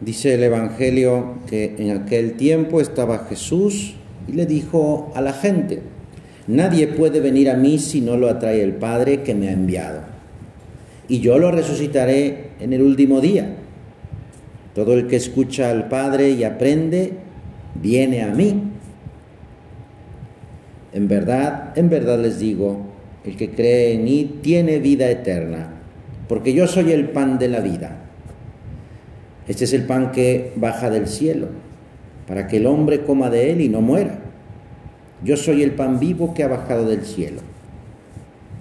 Dice el Evangelio que en aquel tiempo estaba Jesús y le dijo a la gente, nadie puede venir a mí si no lo atrae el Padre que me ha enviado. Y yo lo resucitaré en el último día. Todo el que escucha al Padre y aprende, viene a mí. En verdad, en verdad les digo, el que cree en mí tiene vida eterna, porque yo soy el pan de la vida. Este es el pan que baja del cielo, para que el hombre coma de él y no muera. Yo soy el pan vivo que ha bajado del cielo,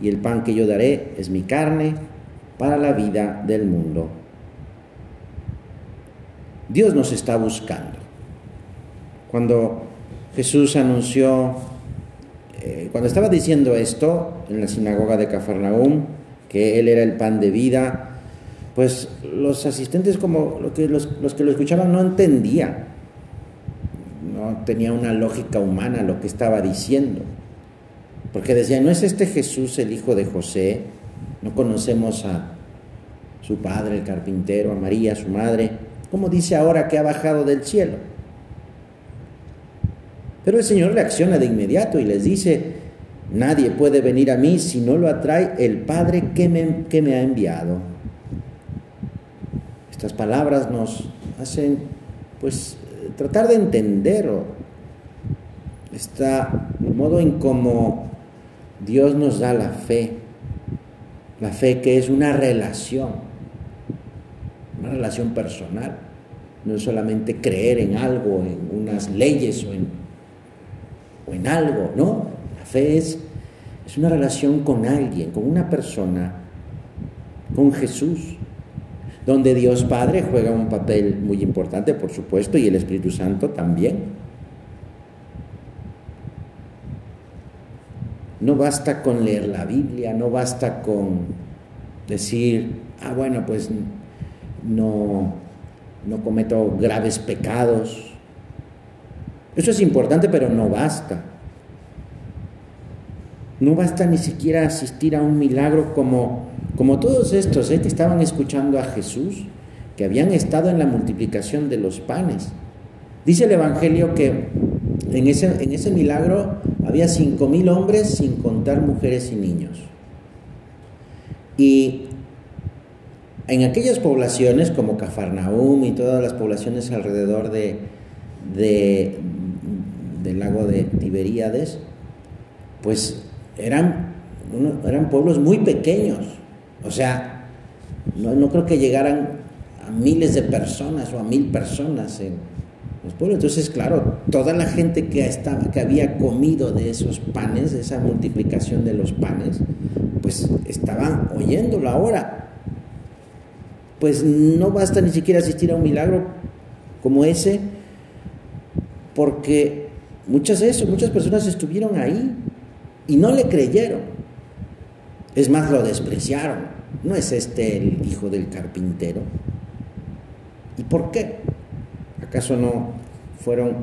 y el pan que yo daré es mi carne para la vida del mundo. Dios nos está buscando. Cuando Jesús anunció, eh, cuando estaba diciendo esto en la sinagoga de Cafarnaúm, que Él era el pan de vida, pues los asistentes como los que, los, que lo escuchaban no entendían, no tenía una lógica humana lo que estaba diciendo, porque decían, ¿no es este Jesús el hijo de José? No conocemos a su padre, el carpintero, a María, su madre, ¿cómo dice ahora que ha bajado del cielo? Pero el Señor reacciona de inmediato y les dice, nadie puede venir a mí si no lo atrae el Padre que me, que me ha enviado. Estas palabras nos hacen pues tratar de entender está el modo en cómo Dios nos da la fe, la fe que es una relación, una relación personal, no es solamente creer en algo, en unas leyes o en, o en algo, no, la fe es, es una relación con alguien, con una persona, con Jesús donde Dios Padre juega un papel muy importante, por supuesto, y el Espíritu Santo también. No basta con leer la Biblia, no basta con decir, ah, bueno, pues no, no cometo graves pecados. Eso es importante, pero no basta. No basta ni siquiera asistir a un milagro como como todos estos que estaban escuchando a Jesús, que habían estado en la multiplicación de los panes. Dice el Evangelio que en ese, en ese milagro había cinco mil hombres sin contar mujeres y niños. Y en aquellas poblaciones como Cafarnaum y todas las poblaciones alrededor de, del lago de Tiberíades, pues eran, eran pueblos muy pequeños. O sea, no, creo que llegaran a miles de personas o a mil personas en los pueblos. Entonces, claro, toda la gente que, estaba, que había comido de esos panes, de esa multiplicación de los panes, pues estaban oyéndolo ahora. Pues no basta ni siquiera asistir a un milagro como ese, porque muchas eso, muchas personas estuvieron ahí y no le creyeron. Es más, lo despreciaron. ¿No es este el hijo del carpintero? ¿Y por qué? ¿Acaso no fueron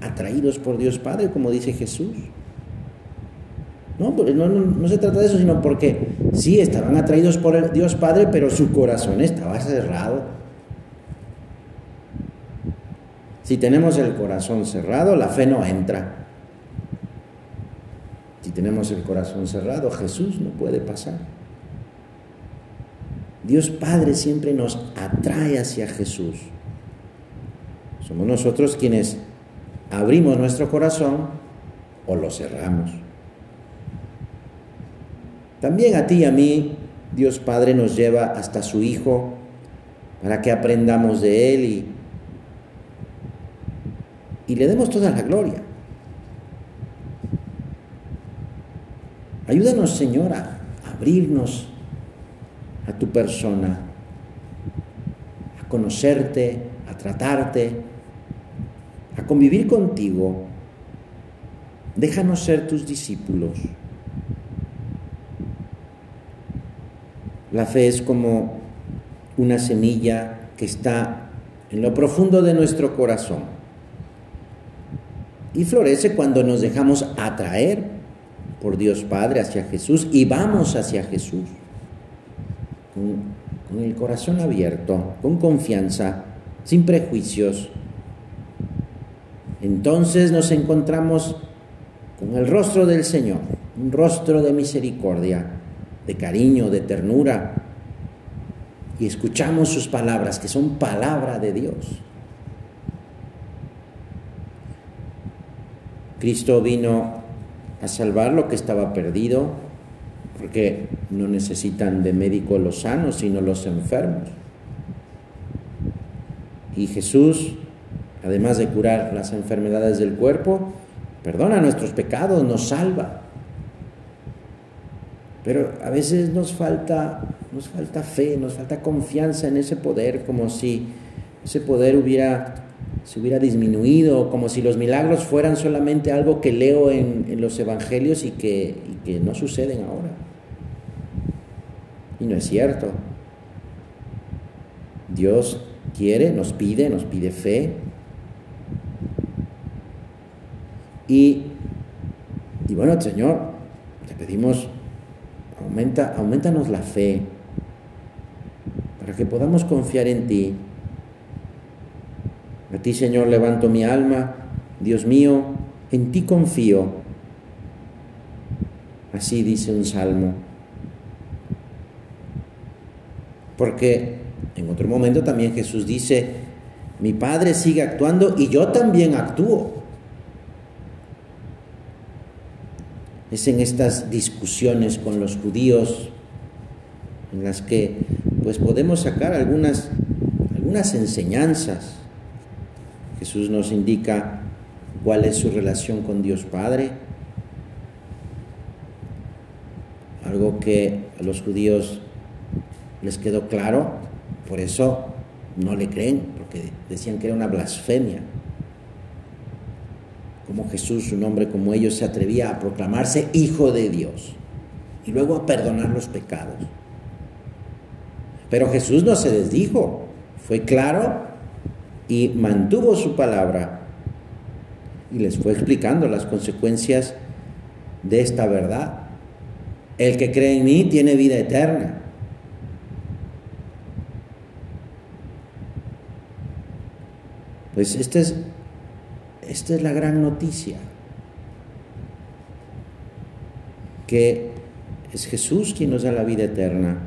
atraídos por Dios Padre, como dice Jesús? No, no, no, se trata de eso, sino porque sí estaban atraídos por el Dios Padre, pero su corazón estaba cerrado. Si tenemos el corazón cerrado, la fe no entra. Si tenemos el corazón cerrado, Jesús no puede pasar. Dios Padre siempre nos atrae hacia Jesús. Somos nosotros quienes abrimos nuestro corazón o lo cerramos. También a ti y a mí, Dios Padre nos lleva hasta su Hijo para que aprendamos de Él y, y le demos toda la gloria. Ayúdanos, Señor, a abrirnos a tu persona, a conocerte, a tratarte, a convivir contigo. Déjanos ser tus discípulos. La fe es como una semilla que está en lo profundo de nuestro corazón y florece cuando nos dejamos atraer por Dios Padre hacia Jesús y vamos hacia Jesús con, el corazón abierto, con confianza, sin prejuicios. Entonces nos encontramos con el rostro del Señor, un rostro de misericordia, de cariño, de ternura, y escuchamos sus palabras, que son palabra de Dios. Cristo vino a salvar lo que estaba perdido, porque no necesitan de médico los sanos, sino los enfermos. Y Jesús, además de curar las enfermedades del cuerpo, perdona nuestros pecados, nos salva. Pero a veces nos falta, nos falta fe, nos falta confianza en ese poder, como si ese poder hubiera, se hubiera disminuido, como si los milagros fueran solamente algo que leo en, los evangelios y que no suceden ahora. Y no es cierto. Dios quiere, nos pide, nos pide fe. Y, y bueno, Señor, te pedimos Aumenta, aumentanos la fe para que podamos confiar en ti. A ti, Señor, levanto mi alma. Dios mío, en ti confío. Así dice un salmo. Porque en otro momento también Jesús dice, mi Padre sigue actuando y yo también actúo. es en estas discusiones con los judíos en las que pues podemos sacar algunas, algunas enseñanzas. Jesús nos indica cuál es su relación con Dios Padre, algo que a los judíos les quedó claro, por eso no le creen, porque decían que era una blasfemia como Jesús, un hombre como ellos, se atrevía a proclamarse hijo de Dios y luego a perdonar los pecados. Pero Jesús no se desdijo, fue claro y mantuvo su palabra y les fue explicando las consecuencias de esta verdad. El que cree en mí tiene vida eterna. Pues este es esta es la gran noticia, que es Jesús quien nos da la vida eterna,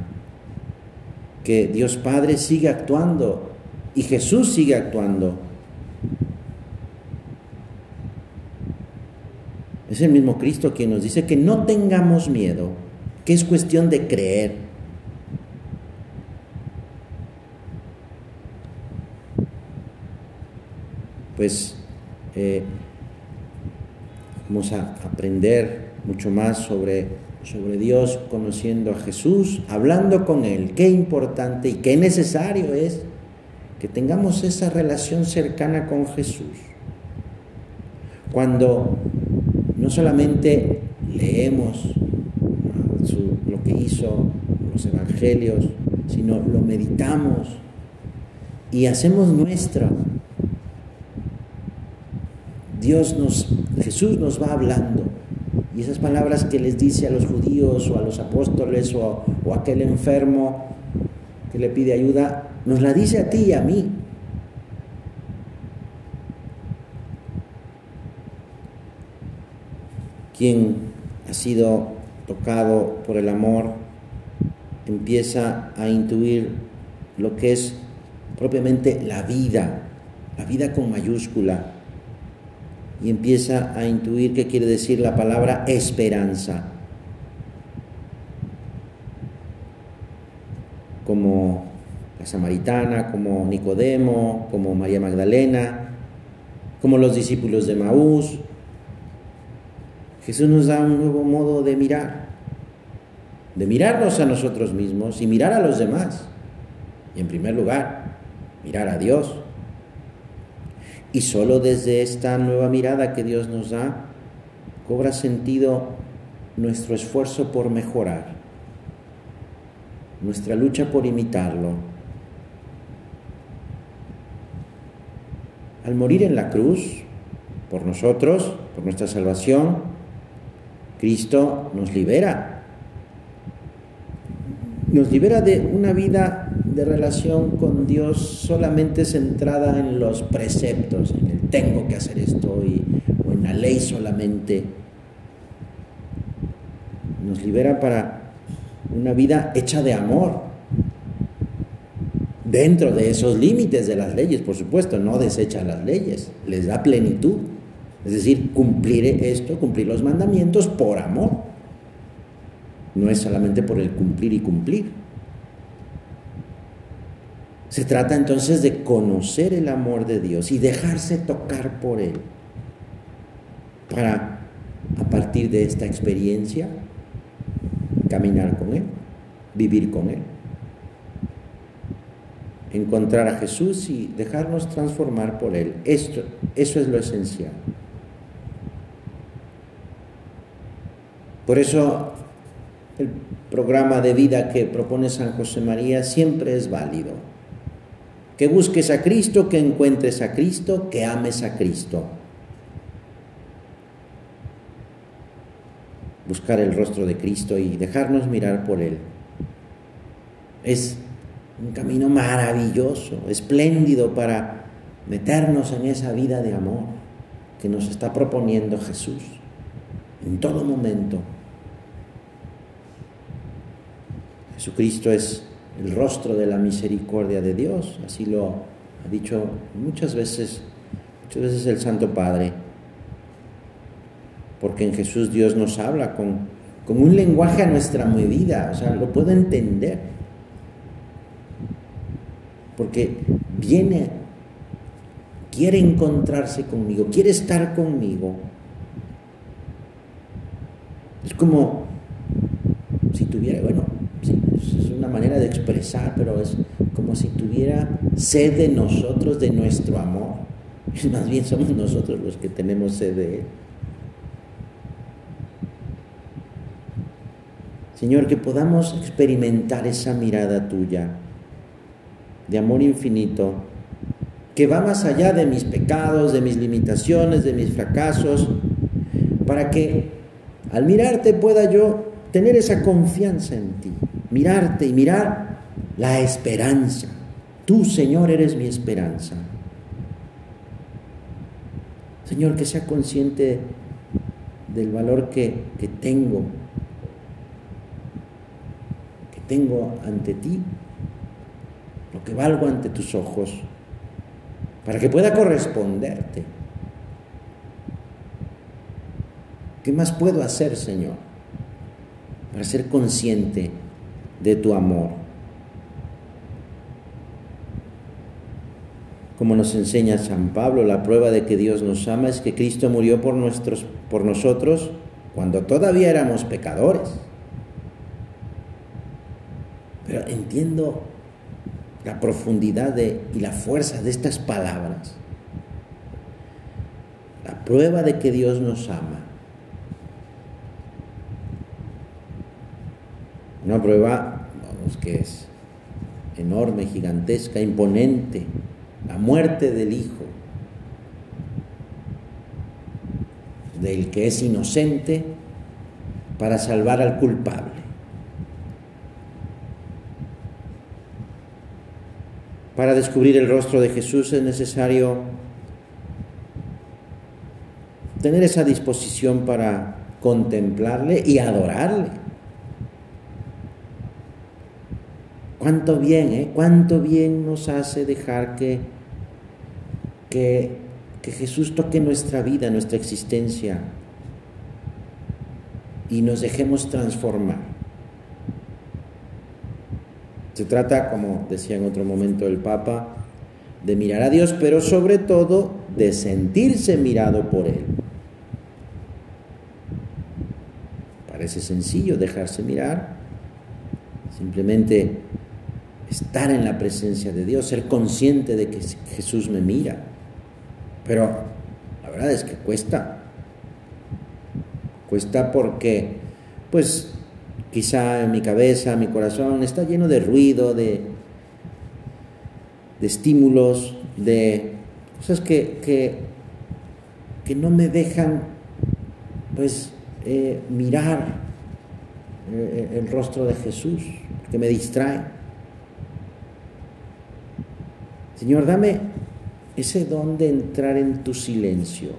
que Dios Padre sigue actuando y Jesús sigue actuando. Es el mismo Cristo quien nos dice que no tengamos miedo, que es cuestión de creer. Pues eh, vamos a aprender mucho más sobre, sobre Dios, conociendo a Jesús, hablando con Él. Qué importante y qué necesario es que tengamos esa relación cercana con Jesús. Cuando no solamente leemos lo que hizo los evangelios, sino lo meditamos y hacemos nuestra Dios nos, Jesús nos va hablando. Y esas palabras que les dice a los judíos o a los apóstoles o, a aquel enfermo que le pide ayuda, nos la dice a ti y a mí. Quien ha sido tocado por el amor empieza a intuir lo que es propiamente la vida, la vida con mayúscula, y empieza a intuir qué quiere decir la palabra esperanza. Como la samaritana, como Nicodemo, como María Magdalena, como los discípulos de Maús. Jesús nos da un nuevo modo de mirar, de mirarnos a nosotros mismos y mirar a los demás. Y en primer lugar, mirar a Dios y solo desde esta nueva mirada que Dios nos da, cobra sentido nuestro esfuerzo por mejorar, nuestra lucha por imitarlo. Al morir en la cruz, por nosotros, por nuestra salvación, Cristo nos libera. Nos libera de una vida de relación con Dios solamente centrada en los preceptos, en el tengo que hacer esto y, o en la ley solamente. Nos libera para una vida hecha de amor, dentro de esos límites de las leyes, por supuesto, no desecha las leyes, les da plenitud. Es decir, cumplir esto, cumplir los mandamientos por amor. No es solamente por el cumplir y cumplir. Se trata entonces de conocer el amor de Dios y dejarse tocar por Él para, a partir de esta experiencia, caminar con Él, vivir con Él encontrar a Jesús y dejarnos transformar por Él. Esto, eso es lo esencial. Por eso el programa de vida que propone San José María siempre es válido. Que busques a Cristo, que encuentres a Cristo, que ames a Cristo. Buscar el rostro de Cristo y dejarnos mirar por Él. Es un camino maravilloso, espléndido para meternos en esa vida de amor que nos está proponiendo Jesús en todo momento. Jesucristo es el rostro de la misericordia de Dios, así lo ha dicho muchas veces, muchas veces el Santo Padre, porque en Jesús Dios nos habla con, con un lenguaje a nuestra medida, o sea, lo puedo entender porque viene, quiere encontrarse conmigo, quiere estar conmigo. Es como si tuviera, bueno, es una manera de expresar, pero es como si tuviera sed de nosotros, de nuestro amor. Más bien somos nosotros los que tenemos sed de Él. Señor, que podamos experimentar esa mirada tuya de amor infinito, que va más allá de mis pecados, de mis limitaciones, de mis fracasos, para que al mirarte pueda yo tener esa confianza en ti, mirarte y mirar la esperanza. Tú, Señor, eres mi esperanza. Señor, que sea consciente del valor que, que tengo, que tengo ante ti lo que valgo ante tus ojos, para que pueda corresponderte. ¿Qué más puedo hacer, Señor, para ser consciente de tu amor? Como nos enseña San Pablo, la prueba de que Dios nos ama es que Cristo murió por, nuestros, por nosotros cuando todavía éramos pecadores. Pero entiendo la profundidad de, y la fuerza de estas palabras. La prueba de que Dios nos ama. Una prueba, vamos, que es enorme, gigantesca, imponente. La muerte del Hijo, del que es inocente, para salvar al culpable. Para descubrir el rostro de Jesús es necesario tener esa disposición para contemplarle y adorarle. Cuánto bien, ¿eh? Cuánto bien nos hace dejar que, que, que Jesús toque nuestra vida, nuestra existencia y nos dejemos transformar. Se trata, como decía en otro momento el Papa, de mirar a Dios, pero sobre todo de sentirse mirado por Él. Parece sencillo dejarse mirar, simplemente estar en la presencia de Dios, ser consciente de que Jesús me mira. Pero la verdad es que cuesta. Cuesta porque, pues, Quizá en mi cabeza, mi corazón está lleno de ruido, de, de estímulos, de cosas que, que, no me dejan pues eh, mirar eh, el rostro de Jesús, que me distrae. Señor, dame ese don de entrar en tu silencio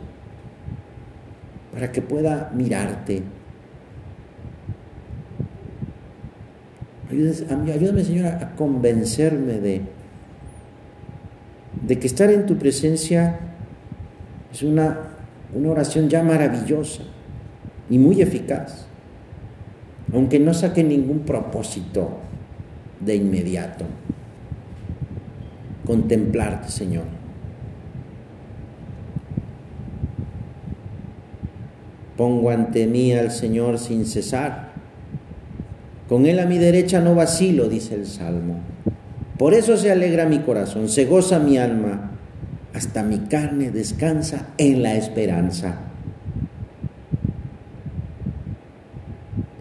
para que pueda mirarte. Ayúdame, Señor, a convencerme de, de que estar en tu presencia es una, una oración ya maravillosa y muy eficaz, aunque no saque ningún propósito de inmediato. Contemplarte, Señor. Pongo ante mí al Señor sin cesar. Con Él a mi derecha no vacilo, dice el Salmo. Por eso se alegra mi corazón, se goza mi alma, hasta mi carne descansa en la esperanza.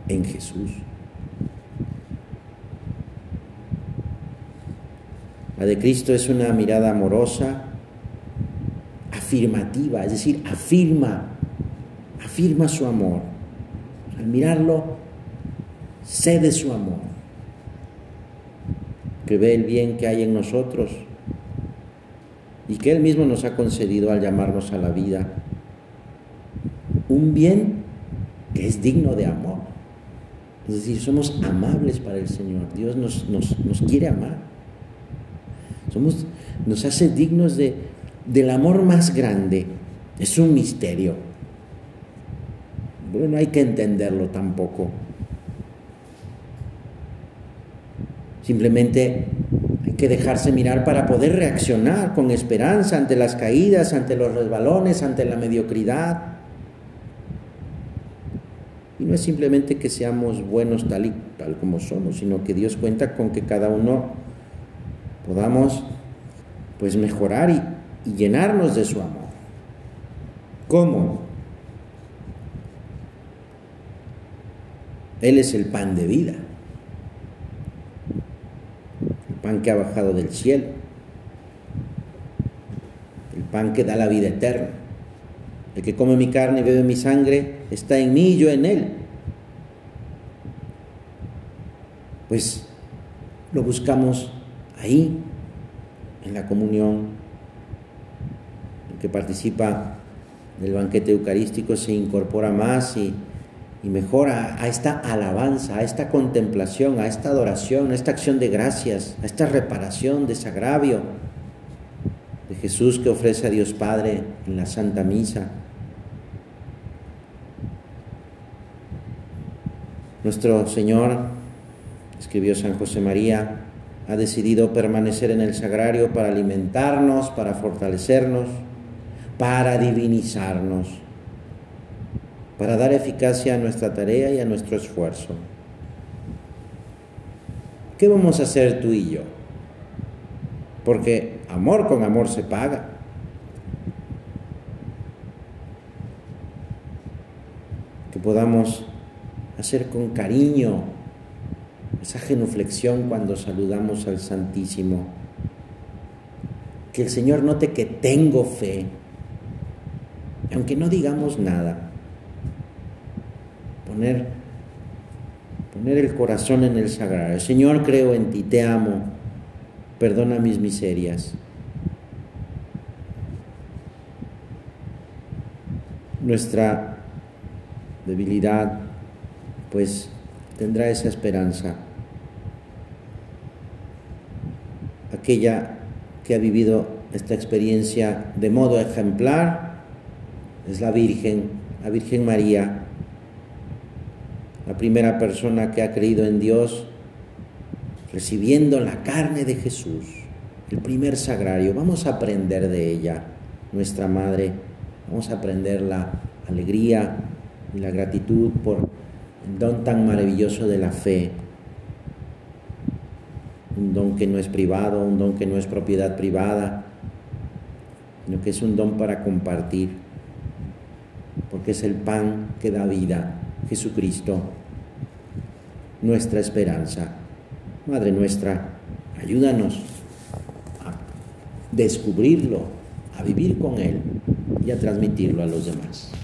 En Jesús. La de Cristo es una mirada amorosa, afirmativa, es decir, afirma, afirma su amor. Al mirarlo, cede su amor, que ve el bien que hay en nosotros y que Él mismo nos ha concedido al llamarnos a la vida. Un bien que es digno de amor. Es decir, somos amables para el Señor. Dios nos, nos, nos quiere amar nos hace dignos de, del amor más grande. Es un misterio. Bueno, no hay que entenderlo tampoco. Simplemente hay que dejarse mirar para poder reaccionar con esperanza ante las caídas, ante los resbalones, ante la mediocridad. Y no es simplemente que seamos buenos tal y tal como somos, sino que Dios cuenta con que cada uno podamos pues mejorar y, y llenarnos de su amor. ¿Cómo? Él es el pan de vida, el pan que ha bajado del cielo, el pan que da la vida eterna. El que come mi carne y bebe mi sangre está en mí y yo en él. Pues lo buscamos ahí, en la comunión, el que participa del banquete eucarístico se incorpora más y, y mejora a esta alabanza, a esta contemplación, a esta adoración, a esta acción de gracias, a esta reparación, desagravio de Jesús que ofrece a Dios Padre en la Santa Misa. Nuestro Señor, escribió San José María, ha decidido permanecer en el sagrario para alimentarnos, para fortalecernos, para divinizarnos, para dar eficacia a nuestra tarea y a nuestro esfuerzo. ¿Qué vamos a hacer tú y yo? Porque amor con amor se paga. Que podamos hacer con cariño esa genuflexión cuando saludamos al Santísimo. Que el Señor note que tengo fe, aunque no digamos nada. Poner, poner el corazón en el sagrario. Señor, creo en ti, te amo, perdona mis miserias. Nuestra debilidad, pues tendrá esa esperanza aquella que ha vivido esta experiencia de modo ejemplar es la Virgen, la Virgen María, la primera persona que ha creído en Dios, recibiendo la carne de Jesús, el primer sagrario. Vamos a aprender de ella, nuestra Madre, vamos a aprender la alegría y la gratitud por el don tan maravilloso de la fe, un don que no es privado, un don que no es propiedad privada, sino que es un don para compartir, porque es el pan que da vida, Jesucristo, nuestra esperanza. Madre nuestra, ayúdanos a descubrirlo, a vivir con Él y a transmitirlo a los demás.